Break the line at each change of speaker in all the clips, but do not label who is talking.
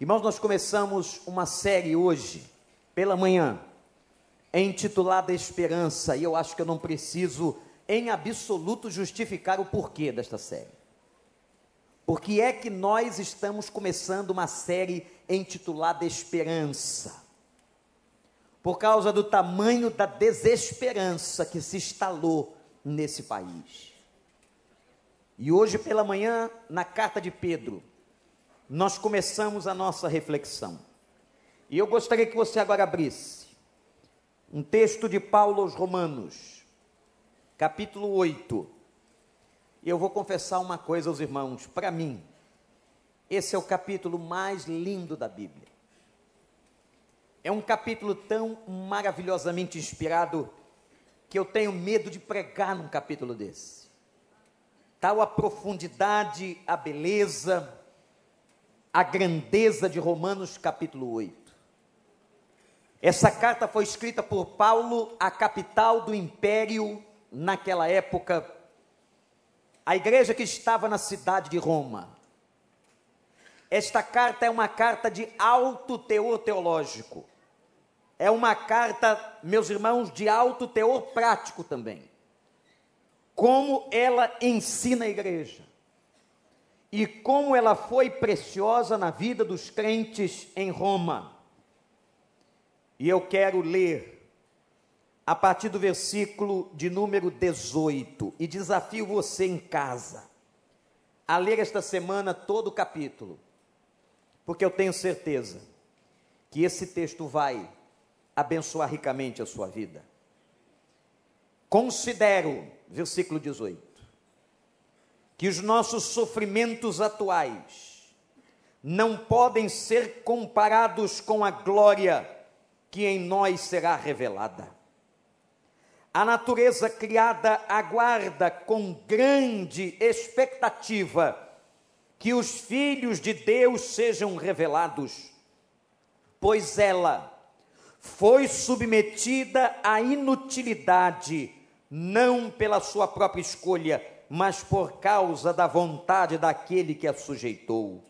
Irmãos, nós começamos uma série hoje, pela manhã, intitulada Esperança, e eu acho que eu não preciso, em absoluto, justificar o porquê desta série. Por que é que nós estamos começando uma série intitulada Esperança? Por causa do tamanho da desesperança que se instalou nesse país. E hoje pela manhã, na carta de Pedro, nós começamos a nossa reflexão. E eu gostaria que você agora abrisse um texto de Paulo aos Romanos, capítulo 8. E eu vou confessar uma coisa aos irmãos, para mim, esse é o capítulo mais lindo da Bíblia. É um capítulo tão maravilhosamente inspirado que eu tenho medo de pregar num capítulo desse. Tal a profundidade, a beleza, a grandeza de Romanos capítulo 8. Essa carta foi escrita por Paulo à capital do império naquela época, a igreja que estava na cidade de Roma. Esta carta é uma carta de alto teor teológico. É uma carta, meus irmãos, de alto teor prático também. Como ela ensina a igreja e como ela foi preciosa na vida dos crentes em Roma. E eu quero ler a partir do versículo de número 18 e desafio você em casa a ler esta semana todo o capítulo, porque eu tenho certeza que esse texto vai abençoar ricamente a sua vida. Considero, versículo 18 que os nossos sofrimentos atuais não podem ser comparados com a glória que em nós será revelada. A natureza criada aguarda com grande expectativa que os filhos de Deus sejam revelados, pois ela foi submetida à inutilidade, não pela sua própria escolha, mas por causa da vontade daquele que a sujeitou,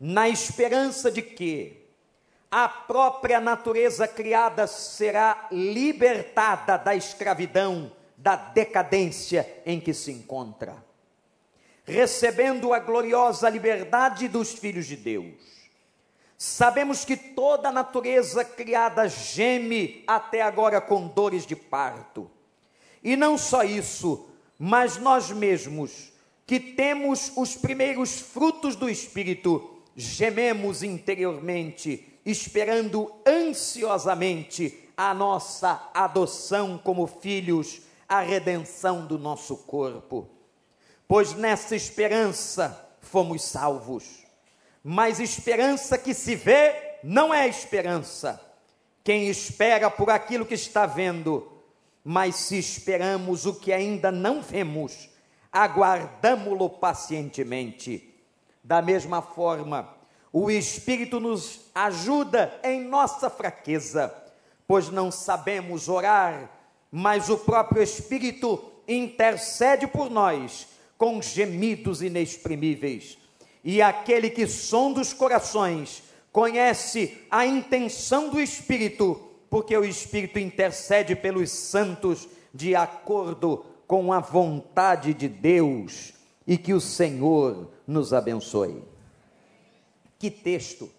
na esperança de que a própria natureza criada será libertada da escravidão, da decadência em que se encontra, recebendo a gloriosa liberdade dos filhos de Deus. Sabemos que toda a natureza criada geme até agora com dores de parto. E não só isso, mas nós mesmos, que temos os primeiros frutos do Espírito, gememos interiormente, esperando ansiosamente a nossa adoção como filhos, a redenção do nosso corpo. Pois nessa esperança fomos salvos. Mas esperança que se vê não é esperança. Quem espera por aquilo que está vendo, mas se esperamos o que ainda não vemos, aguardamo-lo pacientemente. Da mesma forma, o Espírito nos ajuda em nossa fraqueza, pois não sabemos orar, mas o próprio Espírito intercede por nós com gemidos inexprimíveis. E aquele que sonda os corações conhece a intenção do Espírito, porque o Espírito intercede pelos santos de acordo com a vontade de Deus e que o Senhor nos abençoe. Que texto,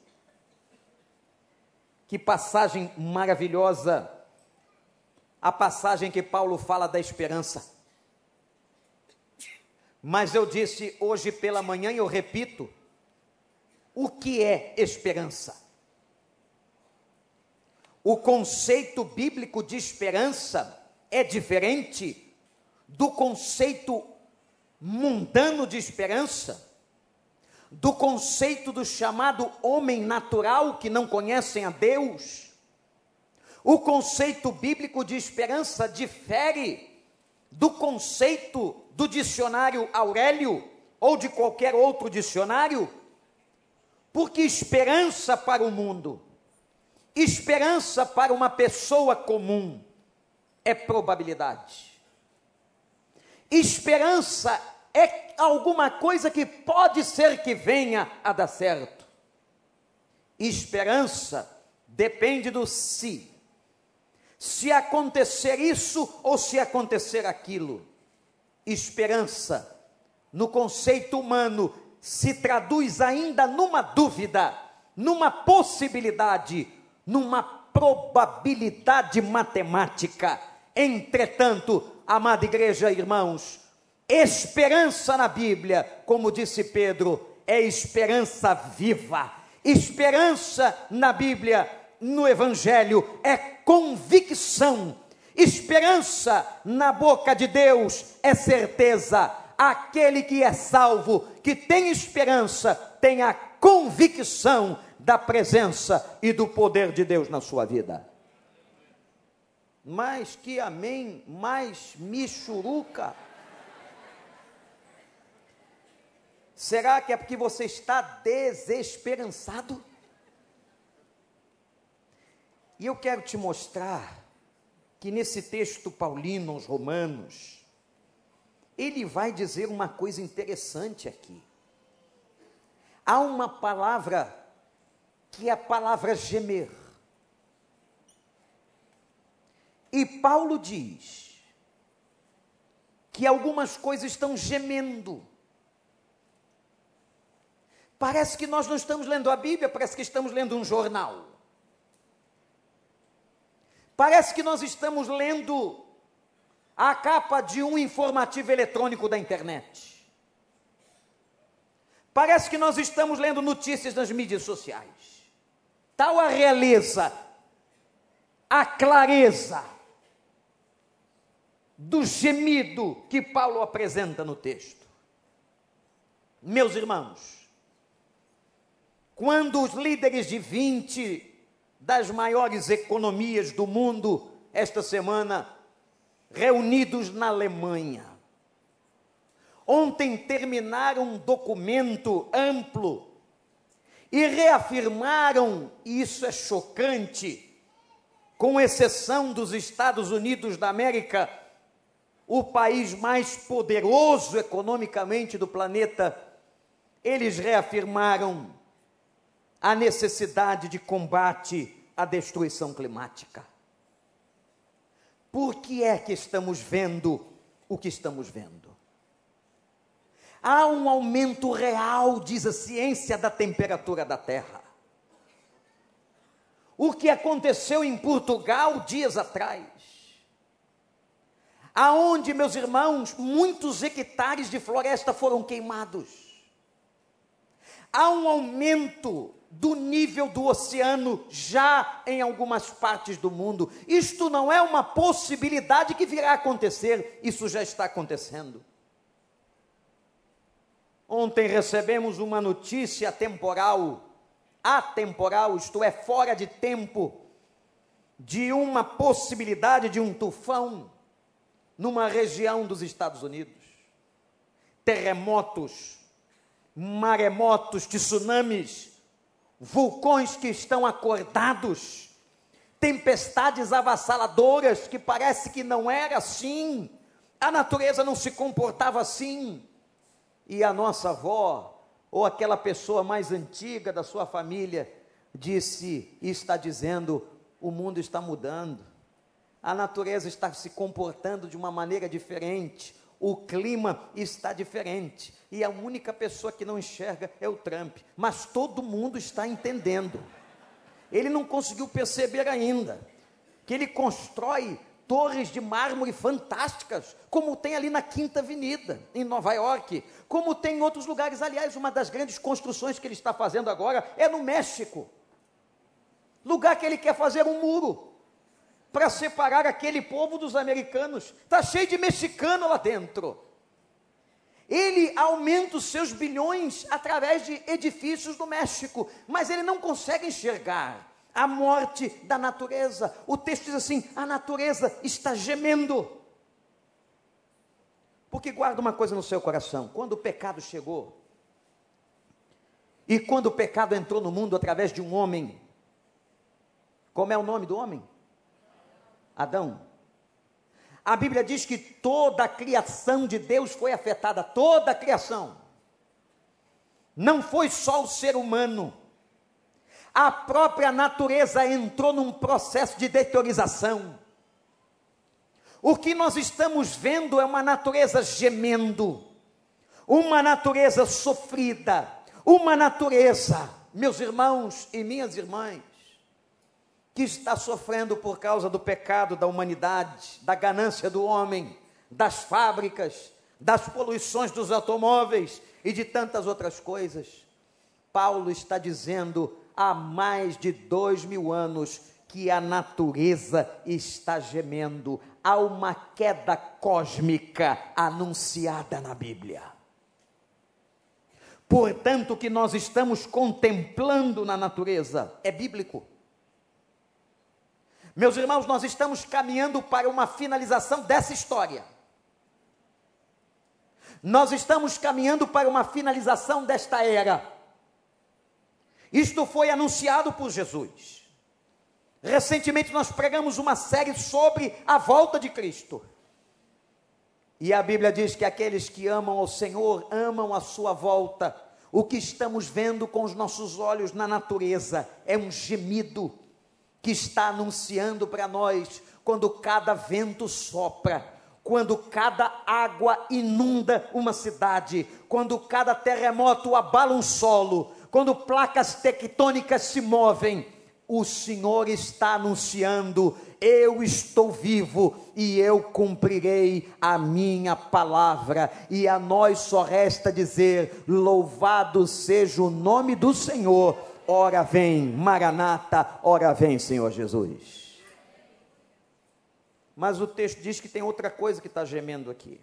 que passagem maravilhosa, a passagem que Paulo fala da esperança. Mas eu disse hoje pela manhã e eu repito: o que é esperança? O conceito bíblico de esperança é diferente do conceito mundano de esperança, do conceito do chamado homem natural que não conhecem a Deus. O conceito bíblico de esperança difere do conceito do dicionário Aurélio ou de qualquer outro dicionário, porque esperança para o mundo Esperança para uma pessoa comum é probabilidade. Esperança é alguma coisa que pode ser que venha a dar certo. Esperança depende do se. Se acontecer isso ou se acontecer aquilo. Esperança, no conceito humano, se traduz ainda numa dúvida, numa possibilidade, numa probabilidade matemática. Entretanto, amada igreja, irmãos, esperança na Bíblia, como disse Pedro, é esperança viva. Esperança na Bíblia, no Evangelho, é convicção. Esperança na boca de Deus é certeza. Aquele que é salvo, que tem esperança, tem a convicção da presença e do poder de Deus na sua vida. Mas que amém, mais michuruca. Será que é porque você está desesperançado? E eu quero te mostrar que nesse texto paulino aos Romanos, ele vai dizer uma coisa interessante aqui. Há uma palavra que é a palavra gemer. E Paulo diz que algumas coisas estão gemendo. Parece que nós não estamos lendo a Bíblia, parece que estamos lendo um jornal. Parece que nós estamos lendo a capa de um informativo eletrônico da internet. Parece que nós estamos lendo notícias nas mídias sociais. Tal a realeza, a clareza, do gemido que Paulo apresenta no texto. Meus irmãos, quando os líderes de 20 das maiores economias do mundo, esta semana, reunidos na Alemanha, ontem terminaram um documento amplo e reafirmaram, e isso é chocante, com exceção dos Estados Unidos da América, o país mais poderoso economicamente do planeta, eles reafirmaram a necessidade de combate à destruição climática. Por que é que estamos vendo o que estamos vendo? Há um aumento real, diz a ciência, da temperatura da Terra. O que aconteceu em Portugal dias atrás aonde, meus irmãos, muitos hectares de floresta foram queimados. Há um aumento do nível do oceano já em algumas partes do mundo. Isto não é uma possibilidade que virá a acontecer, isso já está acontecendo. Ontem recebemos uma notícia temporal, atemporal, isto é, fora de tempo, de uma possibilidade de um tufão numa região dos Estados Unidos. Terremotos, maremotos, tsunamis, vulcões que estão acordados, tempestades avassaladoras que parece que não era assim, a natureza não se comportava assim. E a nossa avó, ou aquela pessoa mais antiga da sua família, disse e está dizendo: o mundo está mudando. A natureza está se comportando de uma maneira diferente, o clima está diferente, e a única pessoa que não enxerga é o Trump, mas todo mundo está entendendo. Ele não conseguiu perceber ainda que ele constrói torres de mármore fantásticas, como tem ali na Quinta Avenida, em Nova York, como tem em outros lugares. Aliás, uma das grandes construções que ele está fazendo agora é no México lugar que ele quer fazer um muro para separar aquele povo dos americanos. Está cheio de mexicano lá dentro. Ele aumenta os seus bilhões através de edifícios do México, mas ele não consegue enxergar a morte da natureza. O texto diz assim: a natureza está gemendo. Porque guarda uma coisa no seu coração: quando o pecado chegou, e quando o pecado entrou no mundo através de um homem, como é o nome do homem? Adão. A Bíblia diz que toda a criação de Deus foi afetada, toda a criação. Não foi só o ser humano. A própria natureza entrou num processo de deteriorização. O que nós estamos vendo é uma natureza gemendo, uma natureza sofrida, uma natureza, meus irmãos e minhas irmãs, que está sofrendo por causa do pecado da humanidade, da ganância do homem, das fábricas, das poluições dos automóveis e de tantas outras coisas. Paulo está dizendo há mais de dois mil anos que a natureza está gemendo, há uma queda cósmica anunciada na Bíblia. Portanto, o que nós estamos contemplando na natureza é bíblico. Meus irmãos, nós estamos caminhando para uma finalização dessa história. Nós estamos caminhando para uma finalização desta era. Isto foi anunciado por Jesus. Recentemente nós pregamos uma série sobre a volta de Cristo. E a Bíblia diz que aqueles que amam ao Senhor amam a sua volta. O que estamos vendo com os nossos olhos na natureza é um gemido que está anunciando para nós quando cada vento sopra, quando cada água inunda uma cidade, quando cada terremoto abala um solo, quando placas tectônicas se movem, o Senhor está anunciando: eu estou vivo e eu cumprirei a minha palavra. E a nós só resta dizer: louvado seja o nome do Senhor. Ora vem, Maranata, ora vem, Senhor Jesus. Mas o texto diz que tem outra coisa que está gemendo aqui.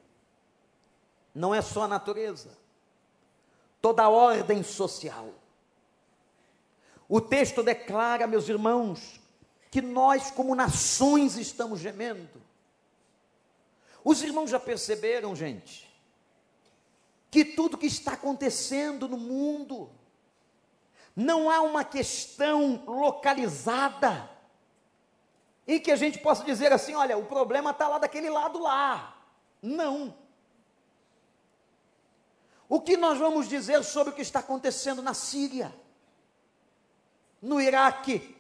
Não é só a natureza, toda a ordem social o texto declara, meus irmãos, que nós, como nações, estamos gemendo. Os irmãos já perceberam, gente, que tudo que está acontecendo no mundo, não há uma questão localizada, em que a gente possa dizer assim: olha, o problema está lá daquele lado lá. Não. O que nós vamos dizer sobre o que está acontecendo na Síria? no Iraque.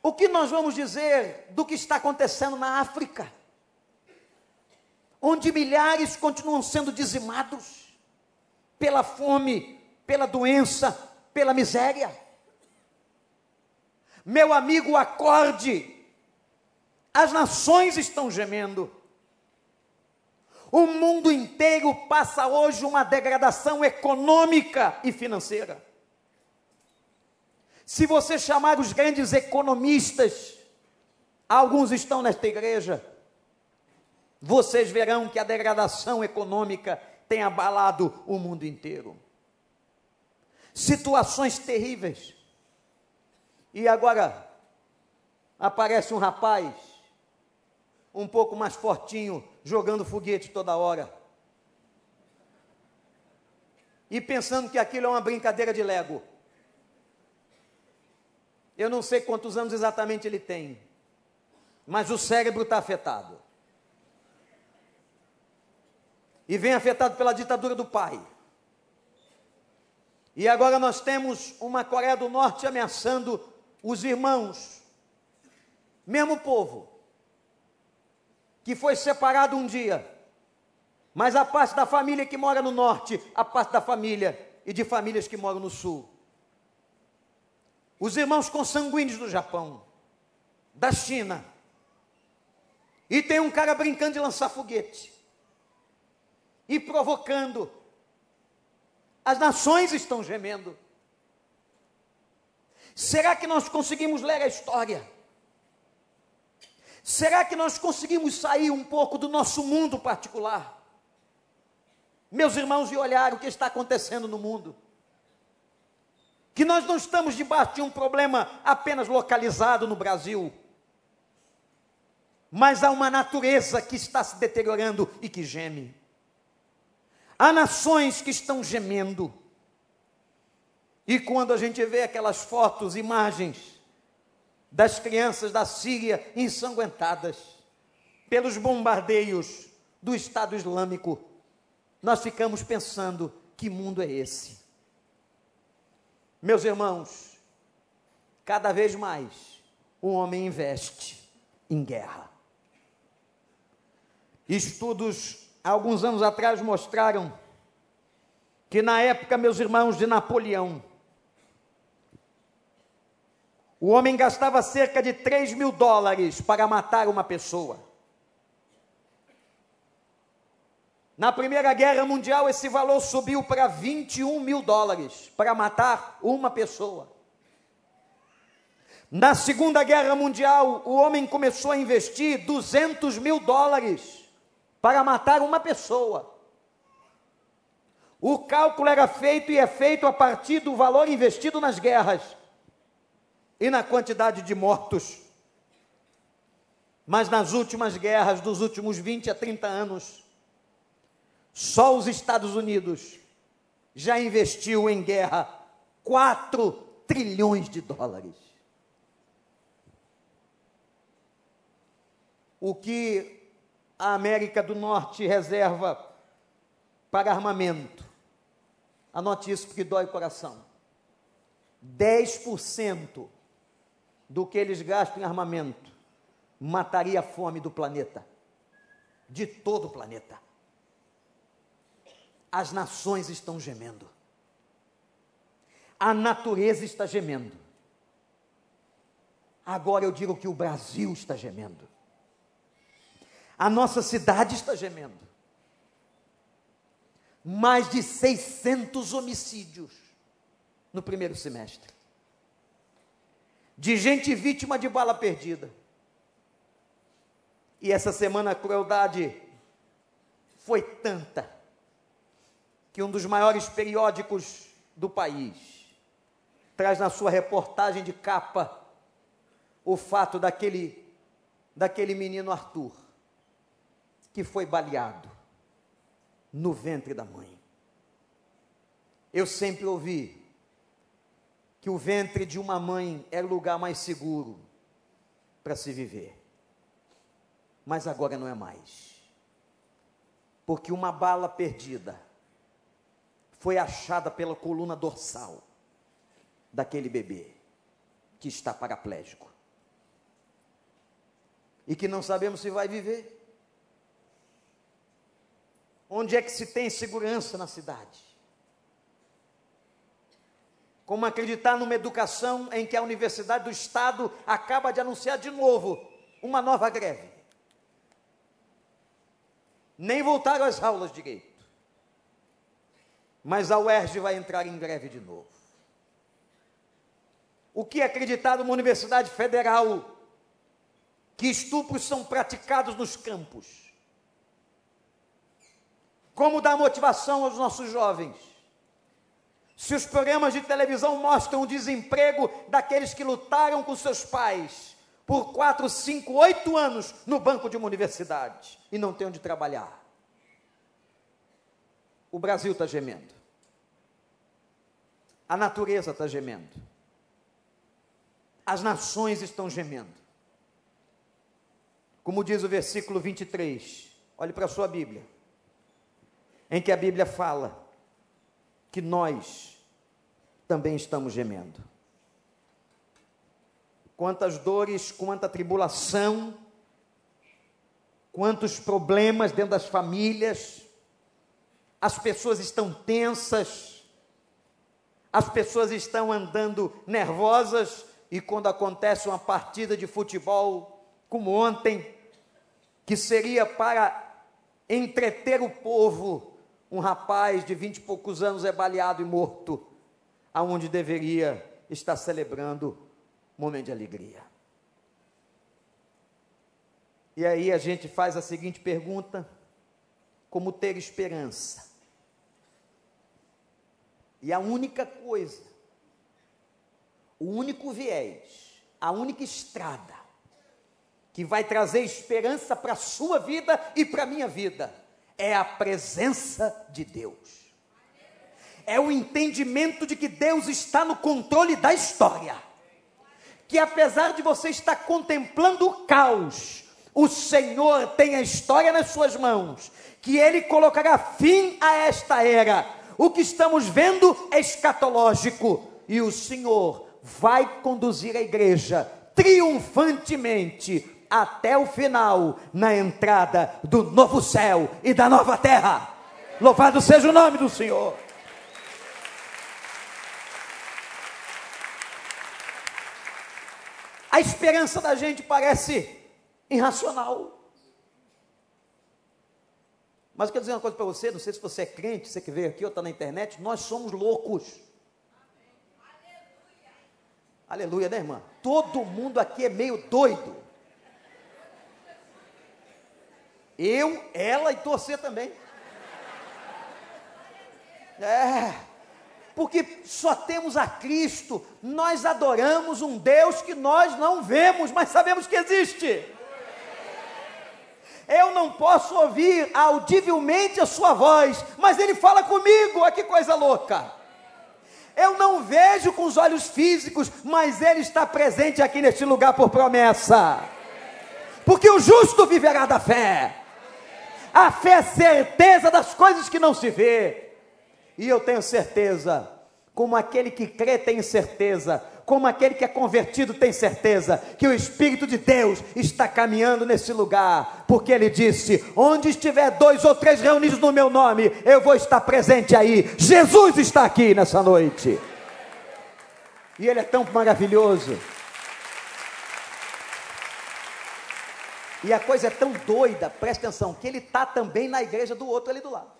O que nós vamos dizer do que está acontecendo na África? Onde milhares continuam sendo dizimados pela fome, pela doença, pela miséria. Meu amigo, acorde. As nações estão gemendo. O mundo inteiro passa hoje uma degradação econômica e financeira. Se você chamar os grandes economistas, alguns estão nesta igreja, vocês verão que a degradação econômica tem abalado o mundo inteiro. Situações terríveis. E agora aparece um rapaz, um pouco mais fortinho, jogando foguete toda hora. E pensando que aquilo é uma brincadeira de Lego. Eu não sei quantos anos exatamente ele tem, mas o cérebro está afetado. E vem afetado pela ditadura do pai. E agora nós temos uma Coreia do Norte ameaçando os irmãos, mesmo povo, que foi separado um dia, mas a parte da família que mora no norte, a parte da família e de famílias que moram no sul. Os irmãos consanguíneos do Japão, da China. E tem um cara brincando de lançar foguete. E provocando. As nações estão gemendo. Será que nós conseguimos ler a história? Será que nós conseguimos sair um pouco do nosso mundo particular? Meus irmãos, e olhar o que está acontecendo no mundo que nós não estamos debaixo de um problema apenas localizado no Brasil, mas há uma natureza que está se deteriorando e que geme. Há nações que estão gemendo. E quando a gente vê aquelas fotos, imagens das crianças da Síria ensanguentadas pelos bombardeios do Estado Islâmico, nós ficamos pensando: que mundo é esse? Meus irmãos, cada vez mais o homem investe em guerra. Estudos alguns anos atrás mostraram que na época, meus irmãos, de Napoleão, o homem gastava cerca de 3 mil dólares para matar uma pessoa. Na Primeira Guerra Mundial, esse valor subiu para 21 mil dólares para matar uma pessoa. Na Segunda Guerra Mundial, o homem começou a investir 200 mil dólares para matar uma pessoa. O cálculo era feito e é feito a partir do valor investido nas guerras e na quantidade de mortos. Mas nas últimas guerras dos últimos 20 a 30 anos, só os Estados Unidos já investiu em guerra 4 trilhões de dólares. O que a América do Norte reserva para armamento. Anote isso porque dói o coração. 10% do que eles gastam em armamento mataria a fome do planeta, de todo o planeta. As nações estão gemendo, a natureza está gemendo. Agora eu digo que o Brasil está gemendo, a nossa cidade está gemendo. Mais de 600 homicídios no primeiro semestre de gente vítima de bala perdida. E essa semana a crueldade foi tanta que um dos maiores periódicos do país traz na sua reportagem de capa o fato daquele daquele menino Arthur que foi baleado no ventre da mãe. Eu sempre ouvi que o ventre de uma mãe era o lugar mais seguro para se viver. Mas agora não é mais. Porque uma bala perdida foi achada pela coluna dorsal daquele bebê que está paraplégico. E que não sabemos se vai viver. Onde é que se tem segurança na cidade? Como acreditar numa educação em que a Universidade do Estado acaba de anunciar de novo uma nova greve. Nem voltaram às aulas direito. Mas a UERJ vai entrar em greve de novo. O que acreditar numa universidade federal que estupros são praticados nos campos? Como dar motivação aos nossos jovens? Se os programas de televisão mostram o desemprego daqueles que lutaram com seus pais por quatro, cinco, oito anos no banco de uma universidade e não tem onde trabalhar. O Brasil está gemendo. A natureza está gemendo. As nações estão gemendo. Como diz o versículo 23, olhe para a sua Bíblia, em que a Bíblia fala que nós também estamos gemendo. Quantas dores, quanta tribulação, quantos problemas dentro das famílias, as pessoas estão tensas, as pessoas estão andando nervosas, e quando acontece uma partida de futebol, como ontem, que seria para entreter o povo, um rapaz de vinte e poucos anos é baleado e morto, aonde deveria estar celebrando um momento de alegria. E aí a gente faz a seguinte pergunta: como ter esperança? E a única coisa, o único viés, a única estrada que vai trazer esperança para a sua vida e para a minha vida é a presença de Deus. É o entendimento de que Deus está no controle da história. Que apesar de você estar contemplando o caos, o Senhor tem a história nas suas mãos, que Ele colocará fim a esta era. O que estamos vendo é escatológico, e o Senhor vai conduzir a igreja triunfantemente até o final, na entrada do novo céu e da nova terra. Louvado seja o nome do Senhor. A esperança da gente parece irracional. Mas eu quero dizer uma coisa para você, não sei se você é crente, você que veio aqui ou está na internet, nós somos loucos. Aleluia. Aleluia, né, irmã? Todo mundo aqui é meio doido. Eu, ela e você também. É, porque só temos a Cristo, nós adoramos um Deus que nós não vemos, mas sabemos que existe. Eu não posso ouvir audivelmente a sua voz, mas ele fala comigo, olha que coisa louca. Eu não vejo com os olhos físicos, mas ele está presente aqui neste lugar por promessa. Porque o justo viverá da fé. A fé é certeza das coisas que não se vê. E eu tenho certeza, como aquele que crê tem certeza, como aquele que é convertido tem certeza, que o Espírito de Deus está caminhando nesse lugar, porque ele disse: onde estiver dois ou três reunidos no meu nome, eu vou estar presente aí. Jesus está aqui nessa noite. E ele é tão maravilhoso. E a coisa é tão doida, presta atenção, que ele está também na igreja do outro ali do lado.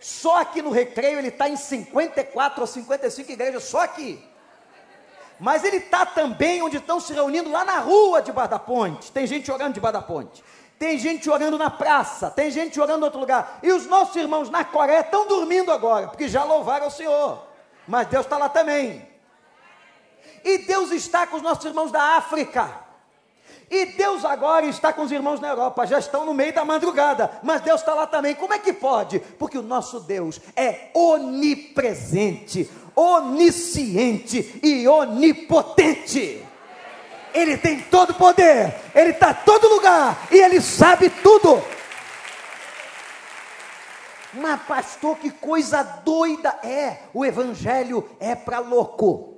Só aqui no recreio ele está em 54 ou 55 igrejas, só aqui. Mas ele está também onde estão se reunindo lá na rua de da Ponte. Tem gente orando de da Ponte. Tem gente orando na praça, tem gente orando em outro lugar. E os nossos irmãos na Coreia estão dormindo agora, porque já louvaram o Senhor. Mas Deus está lá também. E Deus está com os nossos irmãos da África. E Deus agora está com os irmãos na Europa, já estão no meio da madrugada, mas Deus está lá também. Como é que pode? Porque o nosso Deus é onipresente, onisciente e onipotente. Ele tem todo o poder, ele está todo lugar e ele sabe tudo. Mas, pastor, que coisa doida é! O Evangelho é para louco.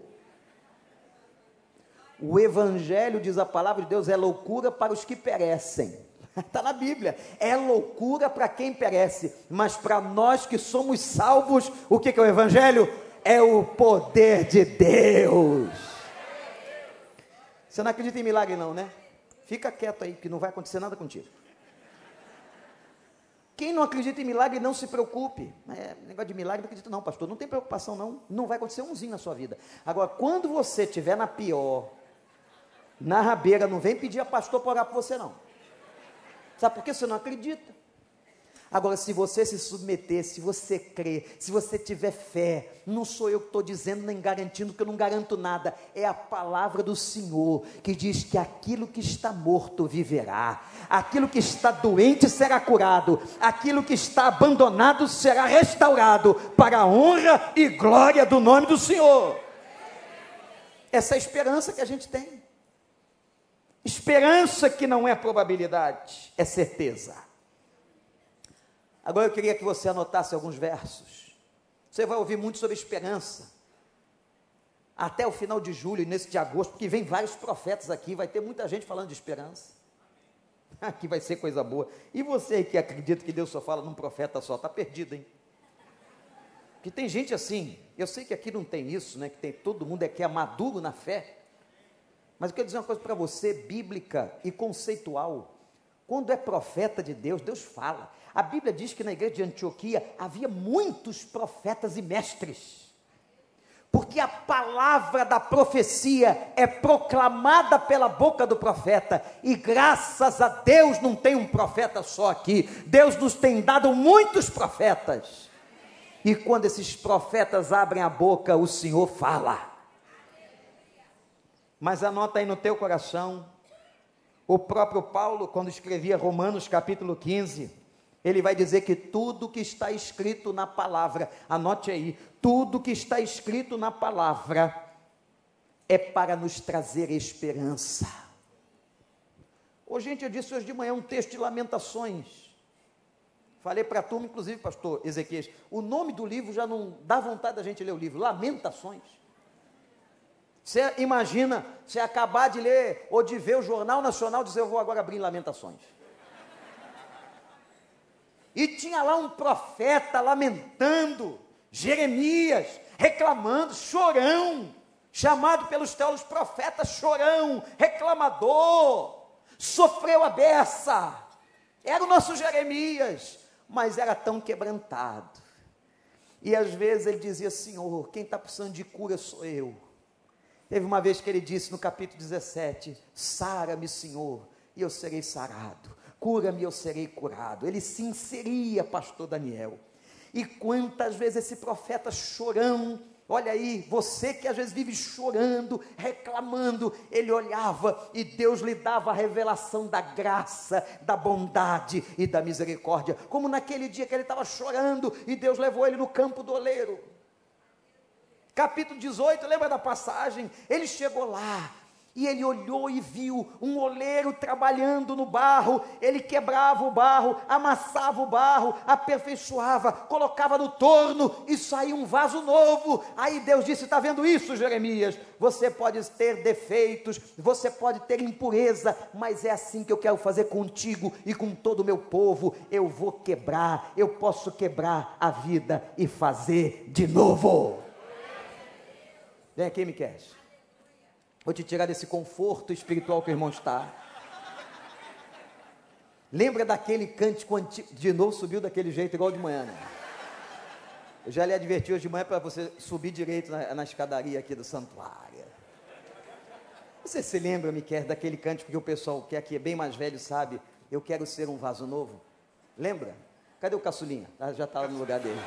O Evangelho, diz a palavra de Deus, é loucura para os que perecem. Está na Bíblia. É loucura para quem perece, mas para nós que somos salvos, o que, que é o Evangelho? É o poder de Deus. Você não acredita em milagre, não, né? Fica quieto aí, que não vai acontecer nada contigo. Quem não acredita em milagre, não se preocupe. É, negócio de milagre, não acredita, não, pastor. Não tem preocupação, não. Não vai acontecer umzinho na sua vida. Agora, quando você estiver na pior, na rabeira, não vem pedir a pastor para orar por você, não. Sabe por que você não acredita? Agora, se você se submeter, se você crer, se você tiver fé, não sou eu que estou dizendo nem garantindo, que eu não garanto nada, é a palavra do Senhor que diz que aquilo que está morto viverá, aquilo que está doente será curado, aquilo que está abandonado será restaurado, para a honra e glória do nome do Senhor. Essa é a esperança que a gente tem. Esperança que não é probabilidade, é certeza. Agora eu queria que você anotasse alguns versos. Você vai ouvir muito sobre esperança. Até o final de julho e nesse de agosto, porque vem vários profetas aqui, vai ter muita gente falando de esperança. Aqui vai ser coisa boa. E você que acredita que Deus só fala num profeta só, está perdido, hein? Porque tem gente assim, eu sei que aqui não tem isso, né? Que tem todo mundo é que é maduro na fé. Mas eu quero dizer uma coisa para você, bíblica e conceitual. Quando é profeta de Deus, Deus fala. A Bíblia diz que na igreja de Antioquia havia muitos profetas e mestres. Porque a palavra da profecia é proclamada pela boca do profeta, e graças a Deus não tem um profeta só aqui, Deus nos tem dado muitos profetas. E quando esses profetas abrem a boca, o Senhor fala. Mas anota aí no teu coração, o próprio Paulo, quando escrevia Romanos capítulo 15, ele vai dizer que tudo que está escrito na palavra, anote aí, tudo que está escrito na palavra é para nos trazer esperança. Ô, gente, eu disse hoje de manhã um texto de lamentações, Falei para a turma, inclusive, pastor Ezequiel, o nome do livro já não dá vontade da gente ler o livro, Lamentações. Você imagina você acabar de ler ou de ver o Jornal Nacional dizer, eu vou agora abrir Lamentações. E tinha lá um profeta lamentando, Jeremias, reclamando, chorão, chamado pelos teólogos profeta chorão, reclamador, sofreu a beça. Era o nosso Jeremias, mas era tão quebrantado. E às vezes ele dizia: Senhor, quem está precisando de cura sou eu. Teve uma vez que ele disse no capítulo 17: Sara-me, Senhor, e eu serei sarado. Cura-me, eu serei curado. Ele se inseria, pastor Daniel. E quantas vezes esse profeta chorão Olha aí, você que às vezes vive chorando, reclamando, ele olhava e Deus lhe dava a revelação da graça, da bondade e da misericórdia. Como naquele dia que ele estava chorando e Deus levou ele no campo do oleiro. Capítulo 18, lembra da passagem? Ele chegou lá, e ele olhou e viu um oleiro trabalhando no barro. Ele quebrava o barro, amassava o barro, aperfeiçoava, colocava no torno e saía um vaso novo. Aí Deus disse: Está vendo isso, Jeremias? Você pode ter defeitos, você pode ter impureza, mas é assim que eu quero fazer contigo e com todo o meu povo. Eu vou quebrar, eu posso quebrar a vida e fazer de novo. Vem aqui, Miquel. Vou te tirar desse conforto espiritual que o irmão está. Lembra daquele cântico antigo? De novo subiu daquele jeito, igual de manhã, né? Eu já lhe adverti hoje de manhã para você subir direito na, na, escadaria aqui do santuário. Você se lembra, Miquel, daquele cântico que o pessoal que aqui é bem mais velho sabe? Eu quero ser um vaso novo. Lembra? Cadê o caçulinha? Ah, já estava no lugar dele.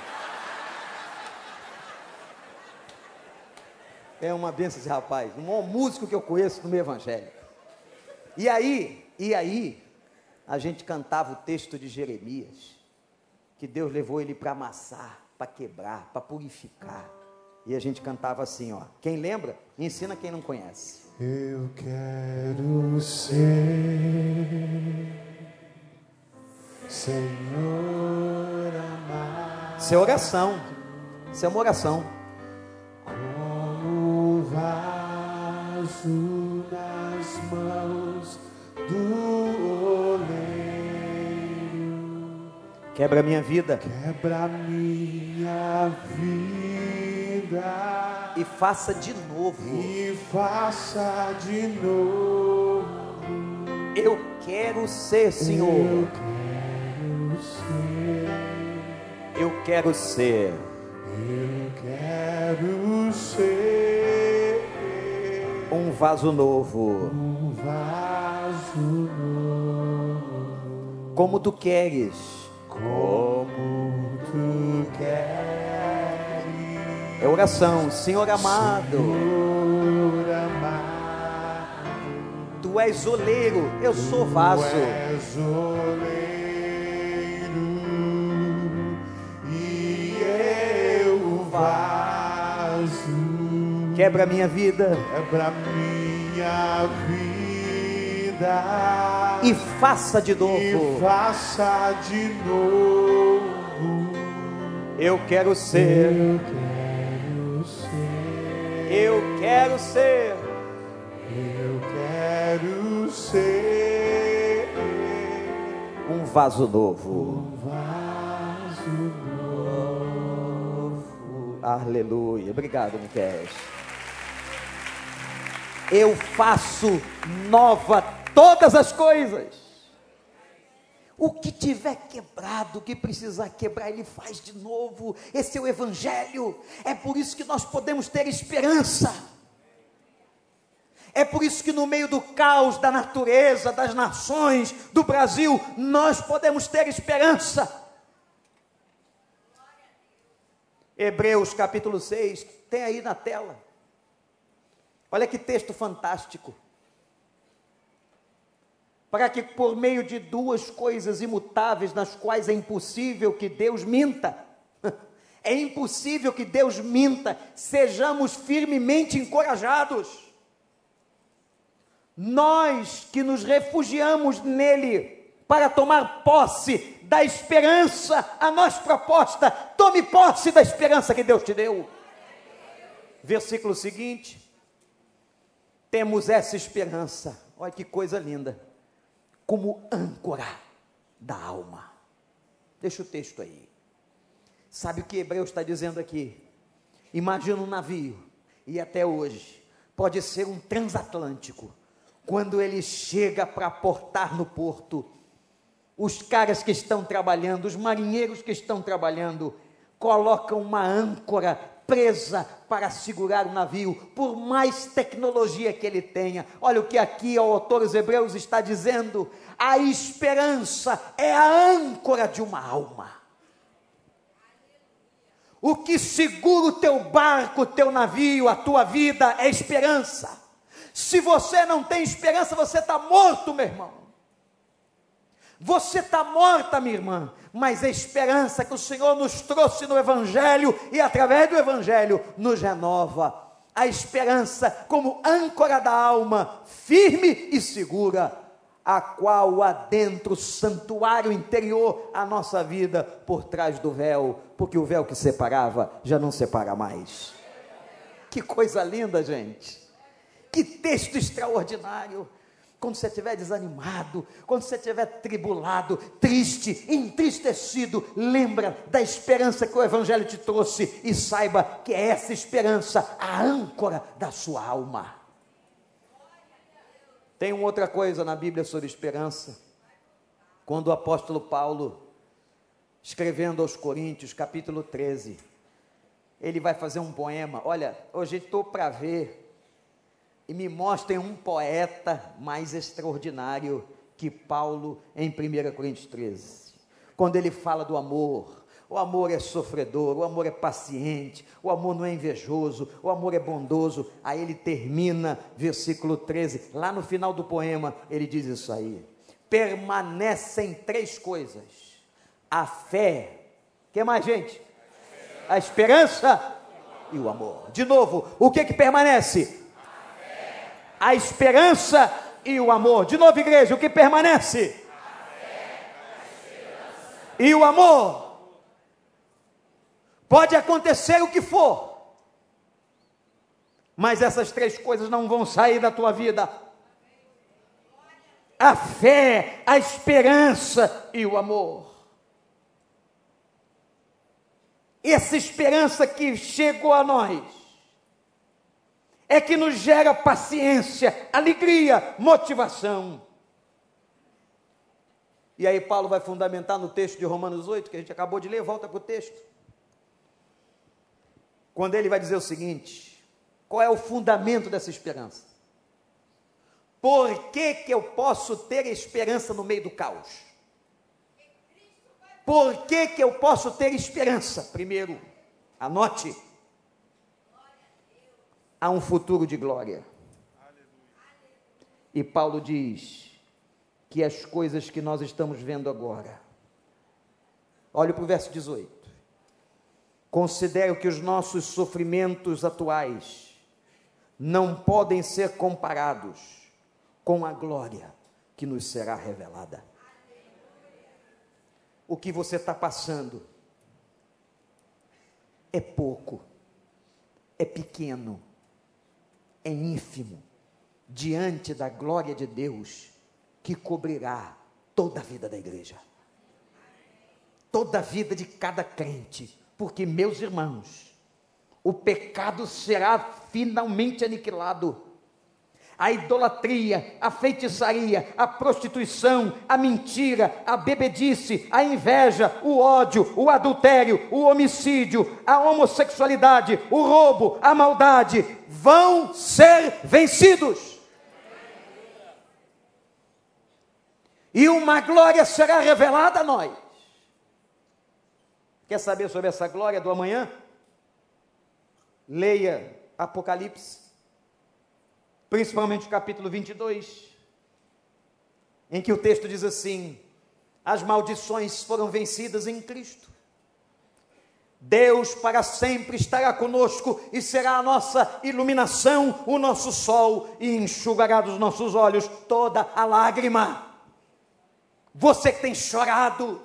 É uma benção esse rapaz, o maior músico que eu conheço no meu evangelho. E aí, e aí, a gente cantava o texto de Jeremias, que Deus levou ele para amassar, para quebrar, para purificar. E a gente cantava assim, ó. Quem lembra, ensina quem não conhece.
Eu quero ser Senhor amado.
Isso é oração. Isso é uma oração.
Nas mãos do oleiro.
Quebra minha vida.
Quebra minha vida.
E faça de novo.
E faça de novo.
Eu quero ser, Senhor.
Eu quero ser.
Eu quero ser.
Eu quero ser
um vaso novo.
um vaso novo,
Como tu queres.
como tu queres,
É oração. Senhor amado,
Senhor amado.
tu és oleiro, eu sou vaso.
Tu és oleiro e eu vaso.
Quebra minha vida
Quebra minha vida
e faça de
e
novo.
faça de novo.
Eu quero ser.
Eu quero ser,
Eu quero ser.
eu quero ser
Um vaso novo.
um vaso novo.
Aleluia. Obrigado, Miquel. Eu faço nova todas as coisas. O que tiver quebrado, o que precisar quebrar, ele faz de novo. Esse é o Evangelho. É por isso que nós podemos ter esperança. É por isso que no meio do caos da natureza, das nações, do Brasil, nós podemos ter esperança. Hebreus capítulo 6, tem aí na tela. Olha que texto fantástico. Para que por meio de duas coisas imutáveis, nas quais é impossível que Deus minta, é impossível que Deus minta, sejamos firmemente encorajados. Nós que nos refugiamos nele, para tomar posse da esperança a nós proposta. Tome posse da esperança que Deus te deu. Versículo seguinte. Temos essa esperança. Olha que coisa linda. Como âncora da alma. Deixa o texto aí. Sabe o que Hebreu está dizendo aqui? Imagina um navio, e até hoje, pode ser um transatlântico. Quando ele chega para aportar no porto, os caras que estão trabalhando, os marinheiros que estão trabalhando, colocam uma âncora presa para segurar o navio, por mais tecnologia que ele tenha. Olha o que aqui o autor dos Hebreus está dizendo: a esperança é a âncora de uma alma. O que segura o teu barco, o teu navio, a tua vida é esperança. Se você não tem esperança, você está morto, meu irmão. Você está morta, minha irmã, mas a esperança que o Senhor nos trouxe no Evangelho e através do Evangelho nos renova. A esperança como âncora da alma, firme e segura a qual adentra o santuário interior a nossa vida por trás do véu, porque o véu que separava já não separa mais. Que coisa linda, gente. Que texto extraordinário. Quando você estiver desanimado, quando você estiver tribulado, triste, entristecido, lembra da esperança que o Evangelho te trouxe e saiba que é essa esperança a âncora da sua alma. Tem uma outra coisa na Bíblia sobre esperança. Quando o apóstolo Paulo, escrevendo aos Coríntios, capítulo 13, ele vai fazer um poema. Olha, hoje estou para ver e me mostrem um poeta mais extraordinário que Paulo em 1 Coríntios 13. Quando ele fala do amor, o amor é sofredor, o amor é paciente, o amor não é invejoso, o amor é bondoso. Aí ele termina, versículo 13, lá no final do poema, ele diz isso aí. Permanecem três coisas: a fé, que mais, gente? A esperança e o amor. De novo, o que que permanece? A esperança e o amor. De novo, igreja, o que permanece? E o amor. Pode acontecer o que for, mas essas três coisas não vão sair da tua vida. A fé, a esperança e o amor. Essa esperança que chegou a nós é que nos gera paciência, alegria, motivação. E aí Paulo vai fundamentar no texto de Romanos 8, que a gente acabou de ler, volta para o texto quando ele vai dizer o seguinte: qual é o fundamento dessa esperança? Por que, que eu posso ter esperança no meio do caos? Por que, que eu posso ter esperança? Primeiro, anote: há um futuro de glória. E Paulo diz que as coisas que nós estamos vendo agora, olhe para o verso 18 Considero que os nossos sofrimentos atuais não podem ser comparados com a glória que nos será revelada. O que você está passando é pouco, é pequeno, é ínfimo, diante da glória de Deus que cobrirá toda a vida da igreja, toda a vida de cada crente porque, meus irmãos, o pecado será finalmente aniquilado. A idolatria, a feitiçaria, a prostituição, a mentira, a bebedice, a inveja, o ódio, o adultério, o homicídio, a homossexualidade, o roubo, a maldade vão ser vencidos. E uma glória será revelada a nós. Quer saber sobre essa glória do amanhã? Leia Apocalipse, principalmente o capítulo 22, em que o texto diz assim: as maldições foram vencidas em Cristo. Deus para sempre estará conosco e será a nossa iluminação, o nosso sol, e enxugará dos nossos olhos toda a lágrima. Você que tem chorado,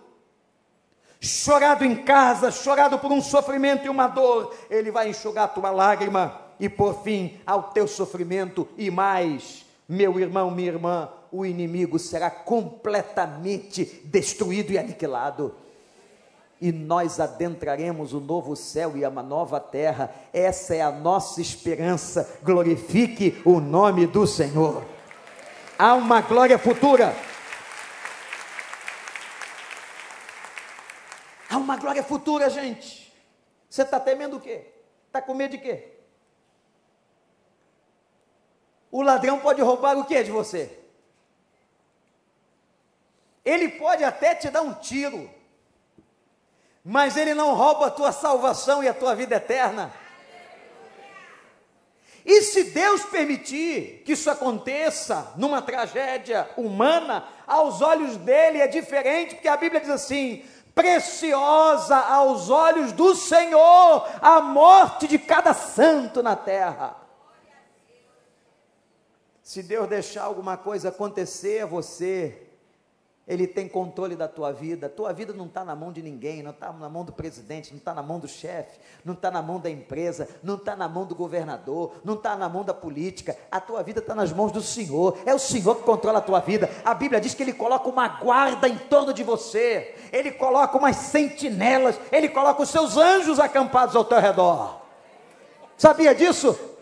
chorado em casa, chorado por um sofrimento e uma dor, Ele vai enxugar a tua lágrima e por fim ao teu sofrimento e mais, meu irmão, minha irmã, o inimigo será completamente destruído e aniquilado. E nós adentraremos o novo céu e a nova terra. Essa é a nossa esperança. Glorifique o nome do Senhor. Há uma glória futura. Há uma glória futura, gente. Você está temendo o quê? Está com medo de quê? O ladrão pode roubar o que de você? Ele pode até te dar um tiro, mas ele não rouba a tua salvação e a tua vida eterna. E se Deus permitir que isso aconteça numa tragédia humana, aos olhos dele é diferente, porque a Bíblia diz assim: preciosa aos olhos do Senhor a morte de cada santo na terra. Se Deus deixar alguma coisa acontecer a você, ele tem controle da tua vida. Tua vida não está na mão de ninguém, não está na mão do presidente, não está na mão do chefe, não está na mão da empresa, não está na mão do governador, não está na mão da política. A tua vida está nas mãos do Senhor. É o Senhor que controla a tua vida. A Bíblia diz que Ele coloca uma guarda em torno de você. Ele coloca umas sentinelas. Ele coloca os seus anjos acampados ao teu redor. Sabia disso?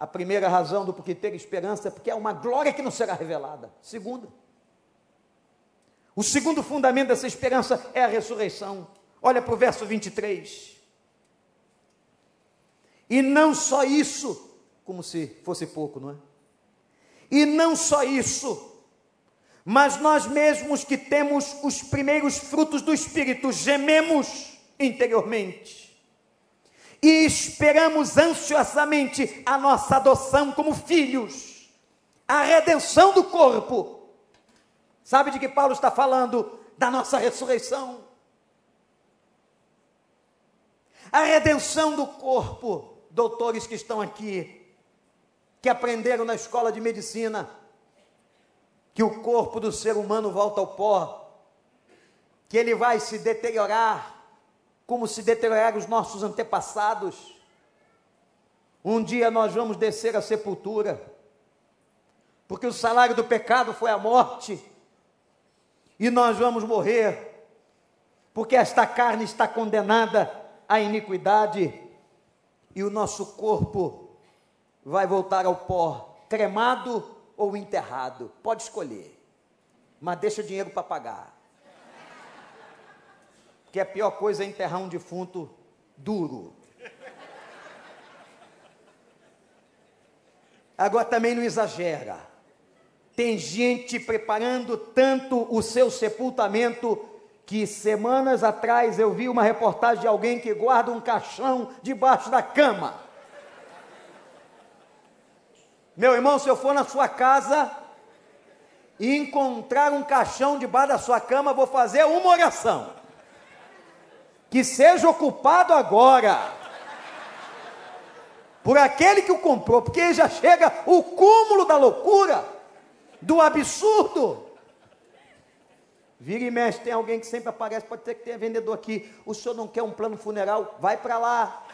A primeira razão do porquê ter esperança é porque é uma glória que não será revelada. Segunda. O segundo fundamento dessa esperança é a ressurreição. Olha para o verso 23. E não só isso, como se fosse pouco, não é? E não só isso, mas nós mesmos que temos os primeiros frutos do Espírito, gememos interiormente e esperamos ansiosamente a nossa adoção como filhos, a redenção do corpo. Sabe de que Paulo está falando? Da nossa ressurreição. A redenção do corpo, doutores que estão aqui, que aprenderam na escola de medicina, que o corpo do ser humano volta ao pó, que ele vai se deteriorar, como se deterioraram os nossos antepassados. Um dia nós vamos descer à sepultura, porque o salário do pecado foi a morte, e nós vamos morrer, porque esta carne está condenada à iniquidade, e o nosso corpo vai voltar ao pó, cremado ou enterrado, pode escolher, mas deixa dinheiro para pagar que a pior coisa é enterrar um defunto duro. Agora também não exagera. Tem gente preparando tanto o seu sepultamento que semanas atrás eu vi uma reportagem de alguém que guarda um caixão debaixo da cama. Meu irmão, se eu for na sua casa e encontrar um caixão debaixo da sua cama, vou fazer uma oração que seja ocupado agora por aquele que o comprou, porque já chega o cúmulo da loucura, do absurdo. Vira e mexe, tem alguém que sempre aparece, pode ser que tenha vendedor aqui. O senhor não quer um plano funeral? Vai para lá.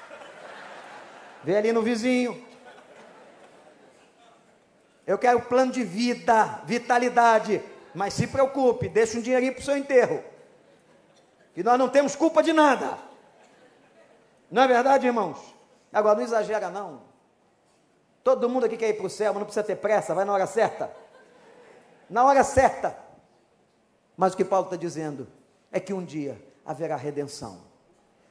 Vê ali no vizinho. Eu quero plano de vida, vitalidade. Mas se preocupe, deixa um dinheirinho para o seu enterro que nós não temos culpa de nada. Não é verdade, irmãos? Agora, não exagera, não. Todo mundo aqui quer ir para o céu, mas não precisa ter pressa, vai na hora certa. Na hora certa. Mas o que Paulo está dizendo é que um dia haverá redenção.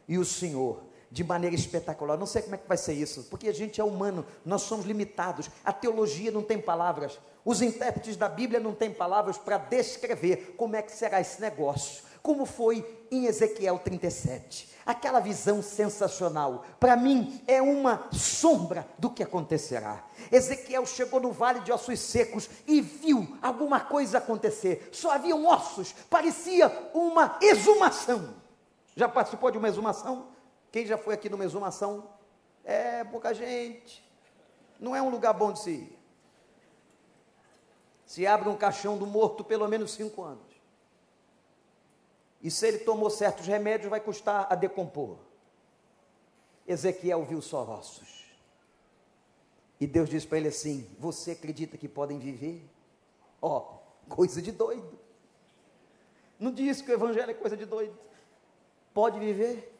E o Senhor, de maneira espetacular, não sei como é que vai ser isso, porque a gente é humano, nós somos limitados. A teologia não tem palavras. Os intérpretes da Bíblia não têm palavras para descrever como é que será esse negócio como foi em Ezequiel 37. Aquela visão sensacional, para mim, é uma sombra do que acontecerá. Ezequiel chegou no vale de ossos secos e viu alguma coisa acontecer. Só haviam ossos, parecia uma exumação. Já participou de uma exumação? Quem já foi aqui numa exumação? É pouca gente. Não é um lugar bom de se ir. Se abre um caixão do morto, pelo menos cinco anos. E se ele tomou certos remédios, vai custar a decompor. Ezequiel viu só ossos. E Deus disse para ele assim: Você acredita que podem viver? Ó, oh, coisa de doido. Não diz que o evangelho é coisa de doido. Pode viver?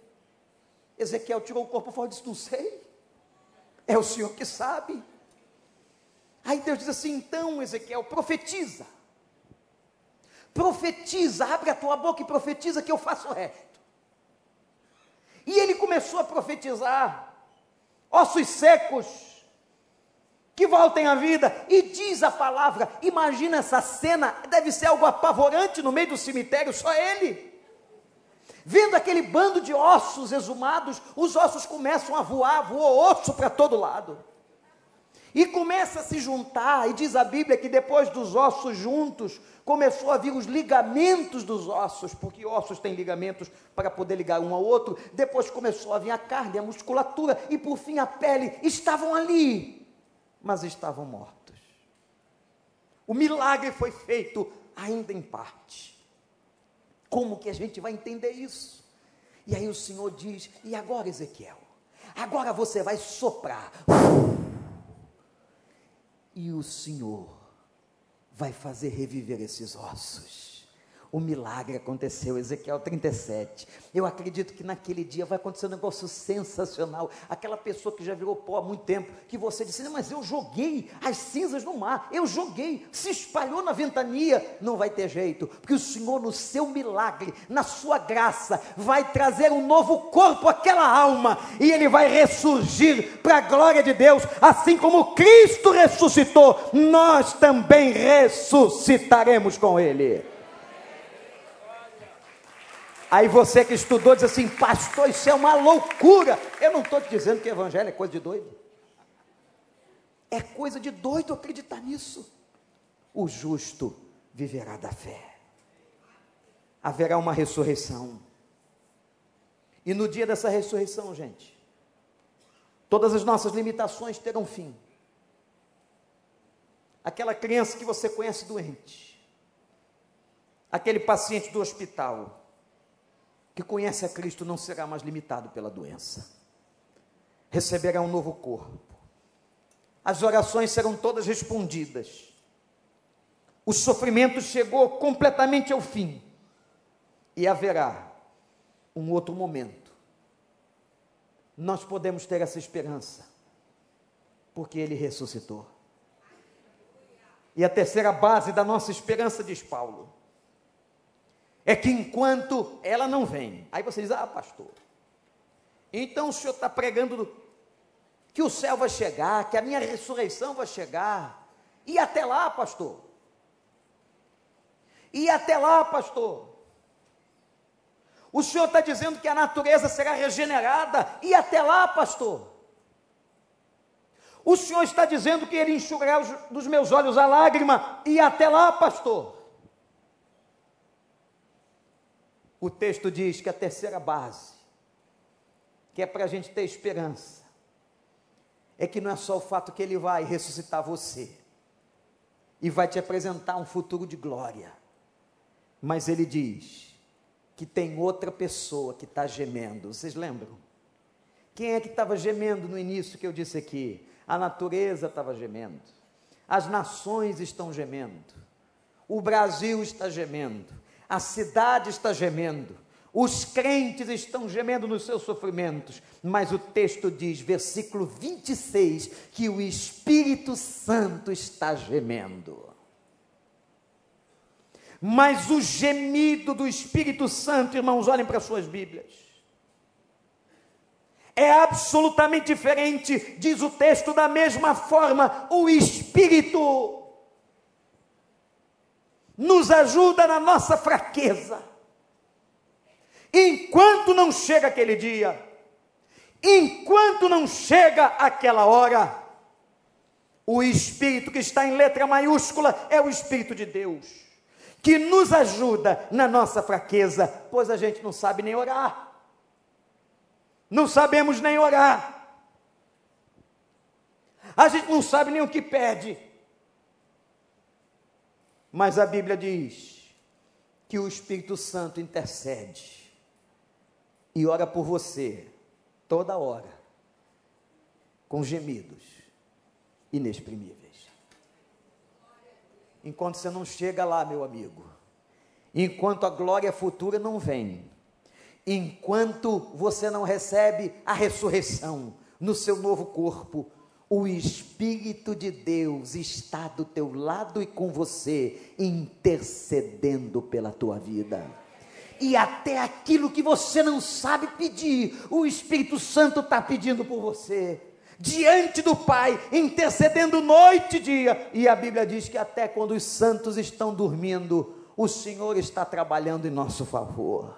Ezequiel tirou o corpo fora e disse: Não sei. É o Senhor que sabe. Aí Deus diz assim: Então, Ezequiel, profetiza. Profetiza, abre a tua boca e profetiza que eu faço o resto. E ele começou a profetizar: ossos secos, que voltem à vida, e diz a palavra. Imagina essa cena, deve ser algo apavorante no meio do cemitério, só ele. Vendo aquele bando de ossos exumados, os ossos começam a voar, voou osso para todo lado. E começa a se juntar, e diz a Bíblia que depois dos ossos juntos, começou a vir os ligamentos dos ossos, porque ossos têm ligamentos para poder ligar um ao outro. Depois começou a vir a carne, a musculatura, e por fim a pele. Estavam ali, mas estavam mortos. O milagre foi feito ainda em parte. Como que a gente vai entender isso? E aí o Senhor diz: E agora, Ezequiel? Agora você vai soprar. E o Senhor vai fazer reviver esses ossos o milagre aconteceu, Ezequiel 37. Eu acredito que naquele dia vai acontecer um negócio sensacional. Aquela pessoa que já virou pó há muito tempo, que você disse, mas eu joguei as cinzas no mar, eu joguei, se espalhou na ventania. Não vai ter jeito, porque o Senhor, no seu milagre, na sua graça, vai trazer um novo corpo àquela alma, e ele vai ressurgir para a glória de Deus, assim como Cristo ressuscitou, nós também ressuscitaremos com ele. Aí você que estudou diz assim, pastor, isso é uma loucura. Eu não estou te dizendo que evangelho é coisa de doido. É coisa de doido acreditar nisso. O justo viverá da fé. Haverá uma ressurreição. E no dia dessa ressurreição, gente, todas as nossas limitações terão fim. Aquela criança que você conhece doente, aquele paciente do hospital, que conhece a Cristo não será mais limitado pela doença, receberá um novo corpo, as orações serão todas respondidas, o sofrimento chegou completamente ao fim, e haverá um outro momento. Nós podemos ter essa esperança, porque Ele ressuscitou. E a terceira base da nossa esperança, diz Paulo, é que enquanto ela não vem, aí você diz: Ah, pastor, então o senhor está pregando que o céu vai chegar, que a minha ressurreição vai chegar, e até lá, pastor, e até lá, pastor. O senhor está dizendo que a natureza será regenerada, e até lá, pastor. O senhor está dizendo que ele enxugará dos meus olhos a lágrima, e até lá, pastor. O texto diz que a terceira base, que é para a gente ter esperança, é que não é só o fato que ele vai ressuscitar você e vai te apresentar um futuro de glória, mas ele diz que tem outra pessoa que está gemendo. Vocês lembram? Quem é que estava gemendo no início que eu disse aqui? A natureza estava gemendo, as nações estão gemendo, o Brasil está gemendo, a cidade está gemendo, os crentes estão gemendo nos seus sofrimentos, mas o texto diz, versículo 26, que o Espírito Santo está gemendo. Mas o gemido do Espírito Santo, irmãos, olhem para suas Bíblias, é absolutamente diferente, diz o texto, da mesma forma, o Espírito nos ajuda na nossa fraqueza. Enquanto não chega aquele dia, enquanto não chega aquela hora, o Espírito que está em letra maiúscula é o Espírito de Deus, que nos ajuda na nossa fraqueza, pois a gente não sabe nem orar, não sabemos nem orar, a gente não sabe nem o que pede, Mas a Bíblia diz que o Espírito Santo intercede e ora por você toda hora, com gemidos inexprimíveis. Enquanto você não chega lá, meu amigo, enquanto a glória futura não vem, enquanto você não recebe a ressurreição no seu novo corpo, o Espírito de Deus está do teu lado e com você, intercedendo pela tua vida. E até aquilo que você não sabe pedir, o Espírito Santo está pedindo por você diante do Pai, intercedendo noite e dia. E a Bíblia diz que até quando os santos estão dormindo, o Senhor está trabalhando em nosso favor.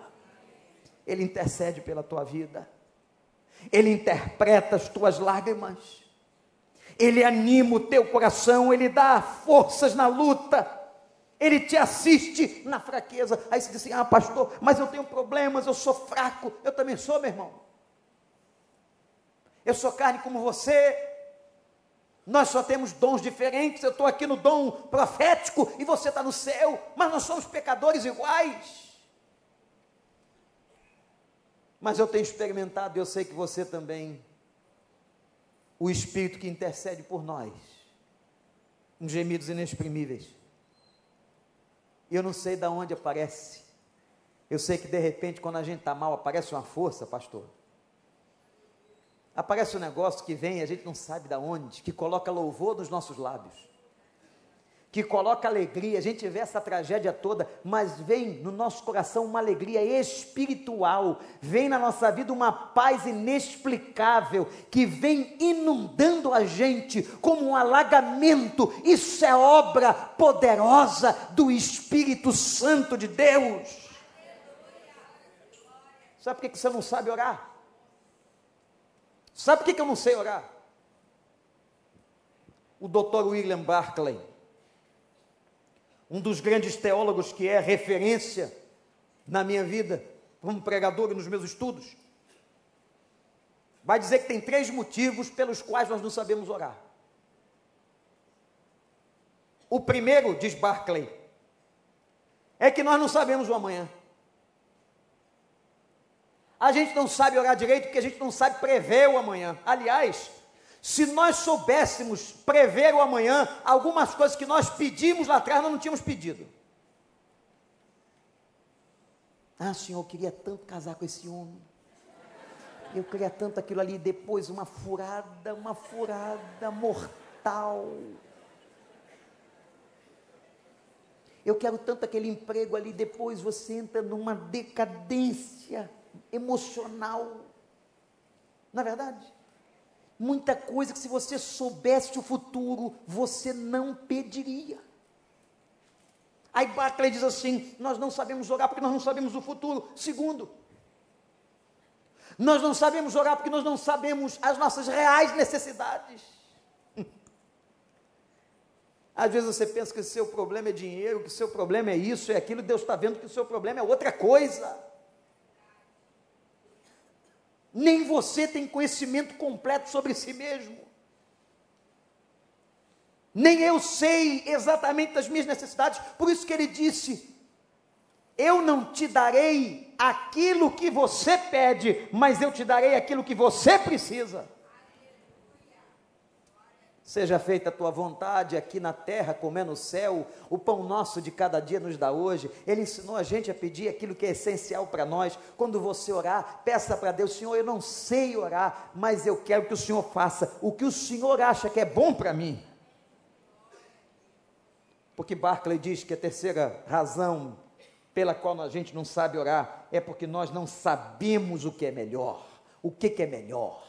Ele intercede pela tua vida, ele interpreta as tuas lágrimas, ele anima o teu coração, ele dá forças na luta. Ele te assiste na fraqueza. Aí você diz assim: Ah, pastor, mas eu tenho problemas, eu sou fraco. Eu também sou, meu irmão eu sou carne como você. Nós só temos dons diferentes. Eu estou aqui no dom profético e você está no céu, mas nós somos pecadores iguais. Mas eu tenho experimentado, eu sei que você também, o Espírito que intercede por nós, uns gemidos inexprimíveis. E eu não sei de onde aparece. Eu sei que de repente, quando a gente está mal, aparece uma força, pastor aparece um negócio que vem, a gente não sabe de onde, que coloca louvor nos nossos lábios, que coloca alegria, a gente vê essa tragédia toda, mas vem no nosso coração uma alegria espiritual, vem na nossa vida uma paz inexplicável, que vem inundando a gente como um alagamento, isso é obra poderosa do Espírito Santo de Deus. Sabe por que você não sabe orar? Sabe por que eu não sei orar? O Dr. William Barclay, um dos grandes teólogos que é referência na minha vida, como pregador e nos meus estudos, vai dizer que tem três motivos pelos quais nós não sabemos orar. O primeiro, diz Barclay, é que nós não sabemos o amanhã. A gente não sabe orar direito porque a gente não sabe prever o amanhã. Aliás, se nós soubéssemos prever o amanhã, algumas coisas que nós pedimos lá atrás nós não tínhamos pedido. Ah, Senhor, eu queria tanto casar com esse homem. Eu queria tanto aquilo ali, depois uma furada, uma furada mortal. Eu quero tanto aquele emprego ali, depois você entra numa decadência emocional. Na é verdade, muita coisa que se você soubesse o futuro, você não pediria. Aí Barclay diz assim: nós não sabemos orar porque nós não sabemos o futuro. Segundo, nós não sabemos orar porque nós não sabemos as nossas reais necessidades. Às vezes você pensa que o seu problema é dinheiro, que o seu problema é isso, é aquilo, Deus está vendo que o seu problema é outra coisa nem você tem conhecimento completo sobre si mesmo. Nem eu sei exatamente das minhas necessidades, por isso que ele disse: Eu não te darei aquilo que você pede, mas eu te darei aquilo que você precisa. Seja feita a tua vontade aqui na terra, como é no céu. O pão nosso de cada dia nos dá hoje. Ele ensinou a gente a pedir aquilo que é essencial para nós. Quando você orar, peça para Deus: Senhor, eu não sei orar, mas eu quero que o Senhor faça o que o Senhor acha que é bom para mim. Porque Barclay diz que a terceira razão pela qual a gente não sabe orar é porque nós não sabemos o que é melhor. O que, que é melhor?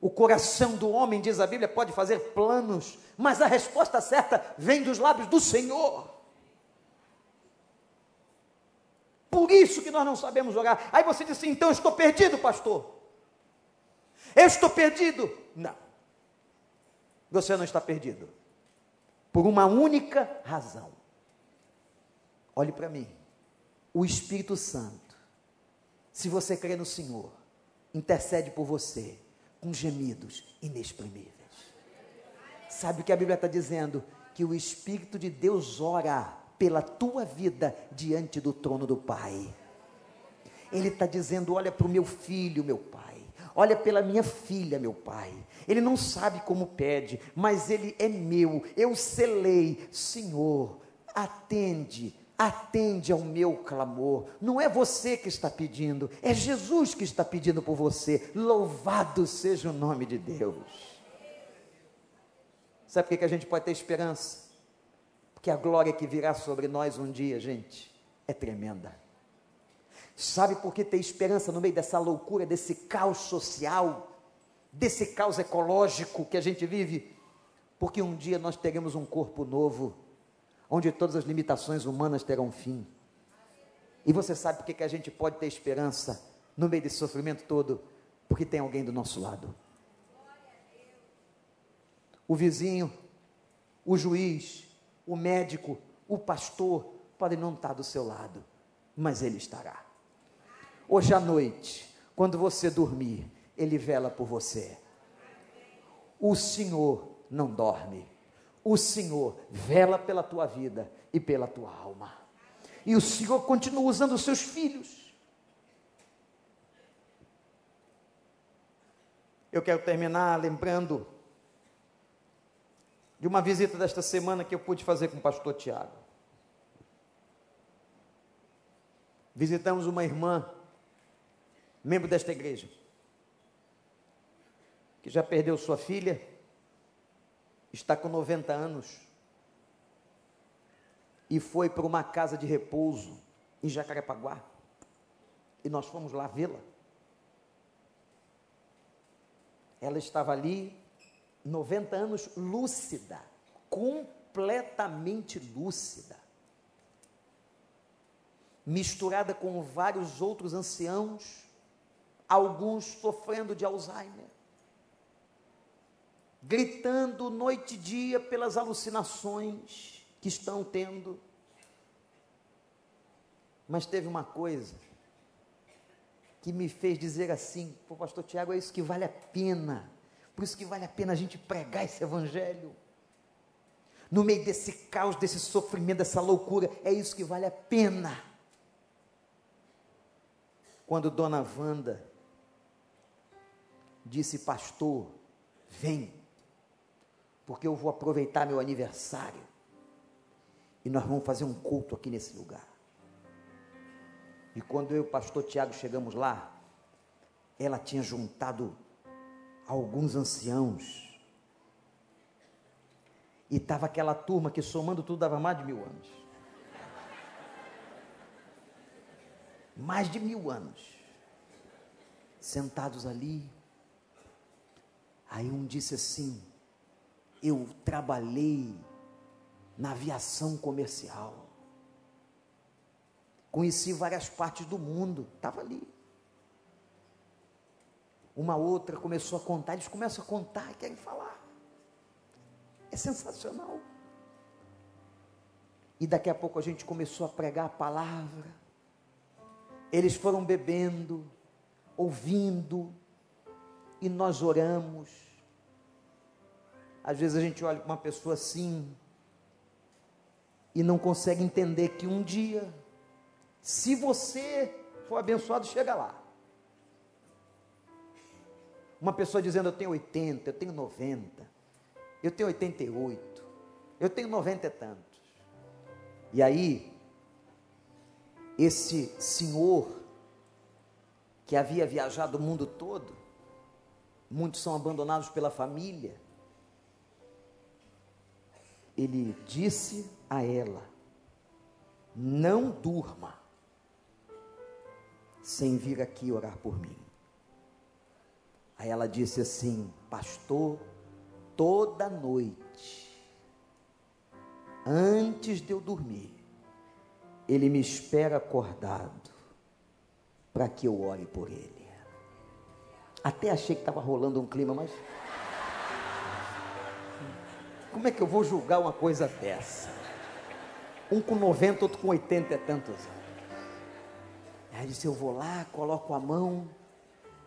O coração do homem, diz a Bíblia, pode fazer planos, mas a resposta certa vem dos lábios do Senhor. Por isso que nós não sabemos orar. Aí você diz assim: então eu estou perdido, pastor. Eu estou perdido. Não. Você não está perdido. Por uma única razão. Olhe para mim. O Espírito Santo, se você crê no Senhor, intercede por você com gemidos inexprimíveis. Sabe o que a Bíblia está dizendo? que o Espírito de Deus ora pela tua vida diante do trono do Pai. Ele está dizendo: olha para o meu filho, meu pai. Olha pela minha filha, meu pai. Ele não sabe como pede, mas ele é meu. Eu selei, Senhor, atende, atende ao meu clamor. Não é você que está pedindo, é Jesus que está pedindo por você. Louvado seja o nome de Deus. Sabe por que a gente pode ter esperança? Porque a glória que virá sobre nós um dia, gente, é tremenda. Sabe por que ter esperança no meio dessa loucura, desse caos social, desse caos ecológico que a gente vive? Porque um dia nós teremos um corpo novo, onde todas as limitações humanas terão fim. E você sabe por que, que a gente pode ter esperança no meio desse sofrimento todo? Porque tem alguém do nosso lado o vizinho, o juiz, o médico, o pastor podem não estar do seu lado, mas ele estará. Hoje à noite, quando você dormir, ele vela por você. O Senhor não dorme. O Senhor vela pela tua vida e pela tua alma. E o Senhor continua usando os seus filhos. Eu quero terminar lembrando de uma visita desta semana que eu pude fazer com o pastor Tiago. Visitamos uma irmã, membro desta igreja, que já perdeu sua filha, está com 90 anos e foi para uma casa de repouso em Jacarepaguá. E nós fomos lá vê-la. Ela estava ali 90 anos lúcida, completamente lúcida. Misturada com vários outros anciãos, alguns sofrendo de Alzheimer. Gritando noite e dia pelas alucinações que estão tendo. Mas teve uma coisa que me fez dizer assim: Pô, pastor Tiago, é isso que vale a pena por isso que vale a pena a gente pregar esse evangelho. No meio desse caos, desse sofrimento, dessa loucura, é isso que vale a pena. Quando Dona Wanda disse, pastor, vem, porque eu vou aproveitar meu aniversário e nós vamos fazer um culto aqui nesse lugar. E quando eu e o pastor Tiago chegamos lá, ela tinha juntado alguns anciãos. E estava aquela turma que, somando tudo, dava mais de mil anos. Mais de mil anos. Sentados ali. Aí um disse assim: Eu trabalhei na aviação comercial. Conheci várias partes do mundo. Estava ali uma outra começou a contar, eles começam a contar e querem falar. É sensacional. E daqui a pouco a gente começou a pregar a palavra. Eles foram bebendo, ouvindo, e nós oramos. Às vezes a gente olha para uma pessoa assim e não consegue entender que um dia, se você for abençoado, chega lá. Uma pessoa dizendo: Eu tenho 80, eu tenho 90, eu tenho 88, eu tenho 90 e tantos. E aí, esse senhor que havia viajado o mundo todo, muitos são abandonados pela família, ele disse a ela: Não durma sem vir aqui orar por mim. Aí ela disse assim: Pastor, toda noite, antes de eu dormir, ele me espera acordado para que eu ore por ele. Até achei que estava rolando um clima, mas. Como é que eu vou julgar uma coisa dessa? Um com 90, outro com 80 e tantos anos. Aí disse: Eu vou lá, coloco a mão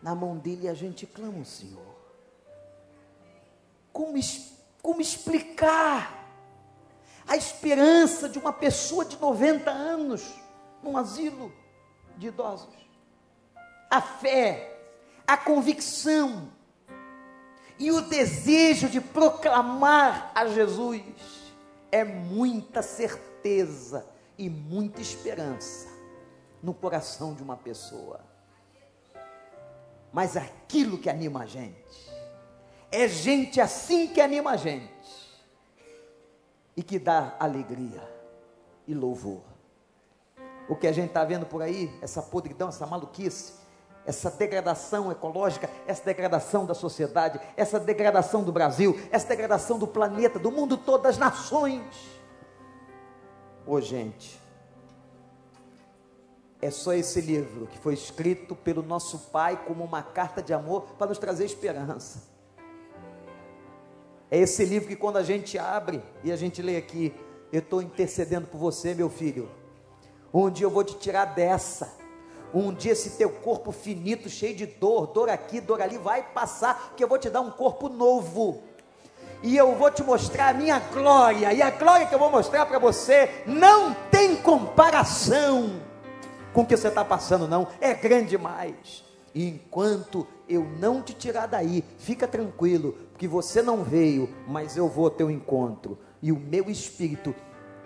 na mão dele a gente clama o Senhor. Como, como explicar a esperança de uma pessoa de 90 anos num asilo de idosos. A fé, a convicção e o desejo de proclamar a Jesus é muita certeza e muita esperança no coração de uma pessoa. Mas aquilo que anima a gente, é gente assim que anima a gente e que dá alegria e louvor. O que a gente está vendo por aí, essa podridão, essa maluquice, essa degradação ecológica, essa degradação da sociedade, essa degradação do Brasil, essa degradação do planeta, do mundo todo, das nações. Ô oh, gente, é só esse livro que foi escrito pelo nosso Pai como uma carta de amor para nos trazer esperança. É esse livro que quando a gente abre e a gente lê aqui, eu estou intercedendo por você, meu filho. Um dia eu vou te tirar dessa. Um dia esse teu corpo finito, cheio de dor, dor aqui, dor ali, vai passar, porque eu vou te dar um corpo novo. E eu vou te mostrar a minha glória. E a glória que eu vou mostrar para você não tem comparação com o que você está passando, não. É grande demais. E enquanto eu não te tirar daí, fica tranquilo, porque você não veio, mas eu vou ao teu encontro, e o meu espírito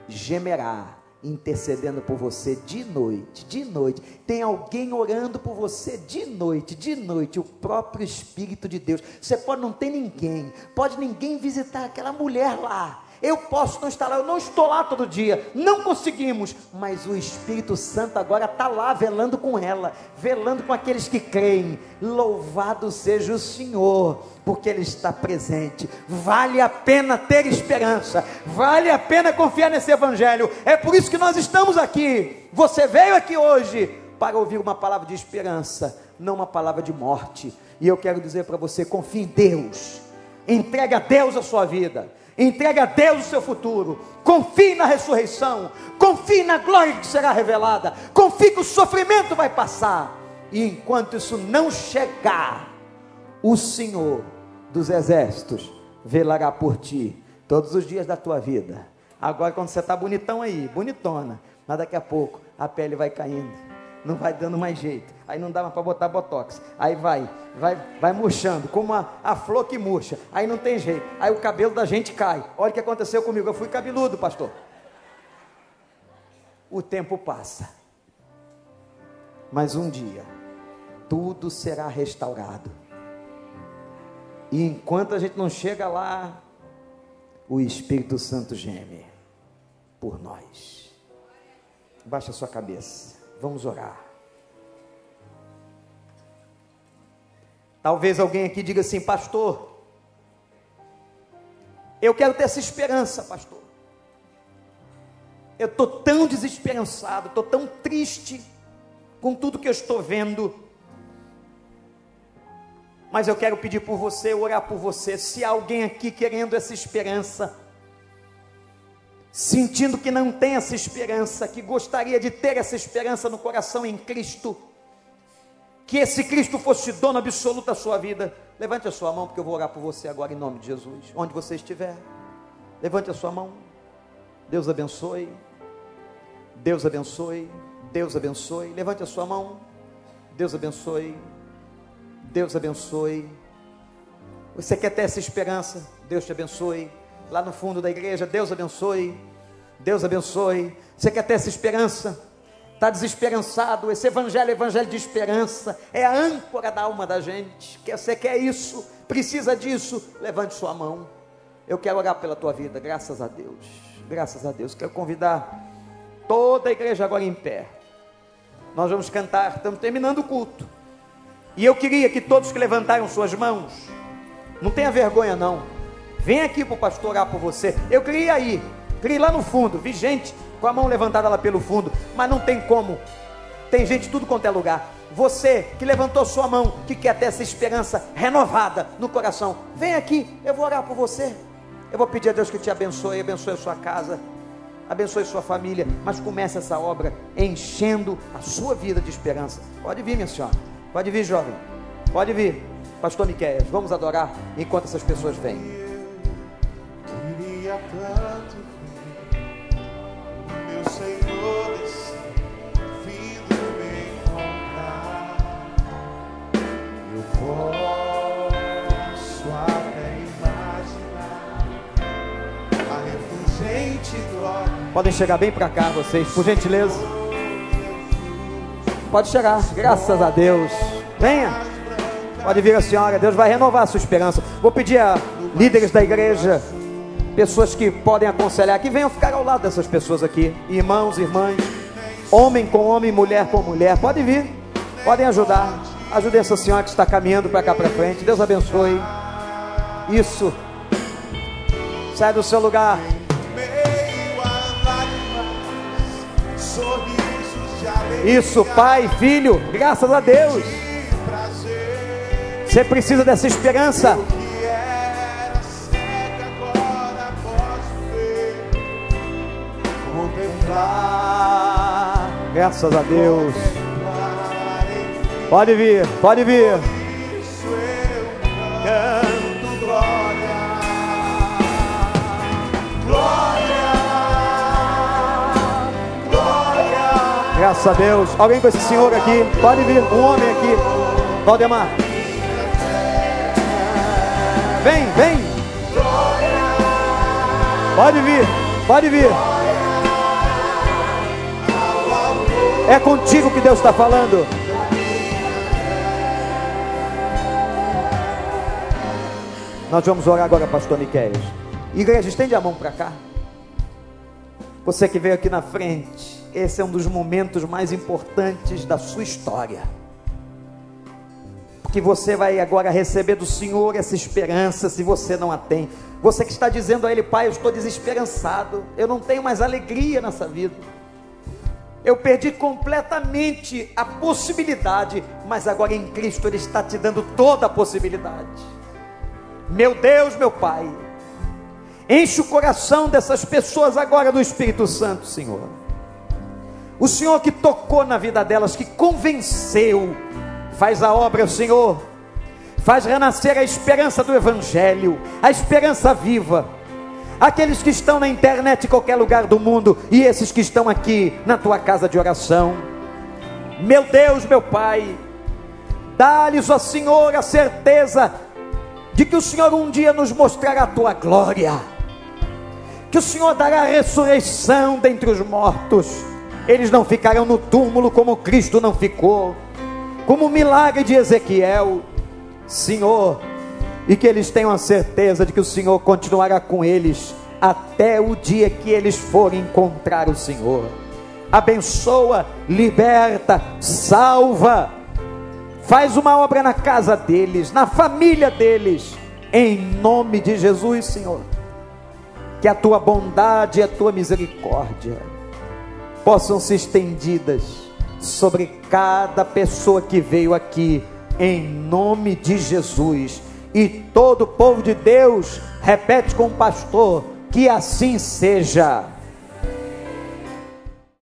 gemerá, intercedendo por você de noite, de noite. Tem alguém orando por você de noite, de noite, o próprio Espírito de Deus. Você pode não ter ninguém, pode ninguém visitar aquela mulher lá eu posso não estar lá, eu não estou lá todo dia, não conseguimos, mas o Espírito Santo agora está lá velando com ela, velando com aqueles que creem. Louvado seja o Senhor, porque Ele está presente. Vale a pena ter esperança, vale a pena confiar nesse Evangelho. É por isso que nós estamos aqui. Você veio aqui hoje para ouvir uma palavra de esperança, não uma palavra de morte. E eu quero dizer para você: confie em Deus, entregue a Deus a sua vida Entregue a Deus o seu futuro. Confie na ressurreição. Confie na glória que será revelada. Confie que o sofrimento vai passar. E enquanto isso não chegar, o Senhor dos exércitos velará por ti todos os dias da tua vida. Agora, quando você está bonitão aí, bonitona, mas daqui a pouco a pele vai caindo não vai dando mais jeito. Aí não mais para botar botox. Aí vai, vai, vai murchando, como a, a flor que murcha. Aí não tem jeito. Aí o cabelo da gente cai. Olha o que aconteceu comigo. Eu fui cabeludo, pastor. O tempo passa. Mas um dia, tudo será restaurado. E enquanto a gente não chega lá, o Espírito Santo geme por nós. Baixa sua cabeça. Vamos orar. Talvez alguém aqui diga assim, pastor, eu quero ter essa esperança, pastor. Eu estou tão desesperançado, estou tão triste com tudo que eu estou vendo. Mas eu quero pedir por você, orar por você. Se há alguém aqui querendo essa esperança, sentindo que não tem essa esperança, que gostaria de ter essa esperança no coração em Cristo, que esse Cristo fosse dono absoluto da sua vida, levante a sua mão, porque eu vou orar por você agora em nome de Jesus, onde você estiver, levante a sua mão, Deus abençoe, Deus abençoe, Deus abençoe, levante a sua mão, Deus abençoe, Deus abençoe, você quer ter essa esperança, Deus te abençoe, lá no fundo da igreja. Deus abençoe. Deus abençoe. Você quer ter essa esperança? Está desesperançado? Esse evangelho é evangelho de esperança. É a âncora da alma da gente. Que você quer isso? Precisa disso? Levante sua mão. Eu quero orar pela tua vida. Graças a Deus. Graças a Deus. Quero convidar toda a igreja agora em pé. Nós vamos cantar. Estamos terminando o culto. E eu queria que todos que levantaram suas mãos, não tenha vergonha não Vem aqui para o pastor orar por você. Eu queria ir, queria ir lá no fundo. Vi gente com a mão levantada lá pelo fundo, mas não tem como. Tem gente tudo quanto é lugar. Você que levantou sua mão, que quer ter essa esperança renovada no coração, vem aqui, eu vou orar por você. Eu vou pedir a Deus que te abençoe, abençoe a sua casa, abençoe sua família, mas comece essa obra enchendo a sua vida de esperança. Pode vir, minha senhora. Pode vir, jovem. Pode vir. Pastor Miquel, vamos adorar enquanto essas pessoas vêm Podem chegar bem para cá, vocês, por gentileza. Pode chegar, graças a Deus. Venha. Pode vir a senhora, Deus vai renovar a sua esperança. Vou pedir a líderes da igreja, pessoas que podem aconselhar, que venham ficar ao lado dessas pessoas aqui, irmãos, irmãs, homem com homem, mulher com mulher. Pode vir, podem ajudar. Ajude essa senhora que está caminhando para cá para frente. Deus abençoe. Isso. Sai do seu lugar. Isso, pai, filho, graças a Deus. Você precisa dessa esperança. Graças a Deus. Pode vir, pode vir. Graças a Deus. Alguém com esse senhor aqui? Pode vir. Um homem aqui. Valdemar. Vem, vem. Pode vir. Pode vir. É contigo que Deus está falando. Nós vamos orar agora, pastor Miquel. Igreja, estende a mão para cá. Você que veio aqui na frente, esse é um dos momentos mais importantes da sua história. Porque você vai agora receber do Senhor essa esperança, se você não a tem. Você que está dizendo a Ele, Pai, eu estou desesperançado, eu não tenho mais alegria nessa vida. Eu perdi completamente a possibilidade, mas agora em Cristo Ele está te dando toda a possibilidade. Meu Deus, meu Pai, enche o coração dessas pessoas agora do Espírito Santo, Senhor. O Senhor que tocou na vida delas, que convenceu, faz a obra, Senhor, faz renascer a esperança do Evangelho, a esperança viva. Aqueles que estão na internet em qualquer lugar do mundo e esses que estão aqui na tua casa de oração. Meu Deus, meu Pai, dá-lhes, ó Senhor, a certeza de que o Senhor um dia nos mostrará a tua glória, que o Senhor dará a ressurreição dentre os mortos, eles não ficarão no túmulo como Cristo não ficou, como o milagre de Ezequiel, Senhor, e que eles tenham a certeza de que o Senhor continuará com eles até o dia que eles forem encontrar o Senhor. Abençoa, liberta, salva Faz uma obra na casa deles, na família deles, em nome de Jesus, Senhor. Que a tua bondade e a tua misericórdia possam ser estendidas sobre cada pessoa que veio aqui, em nome de Jesus. E todo o povo de Deus repete com o pastor: que assim seja.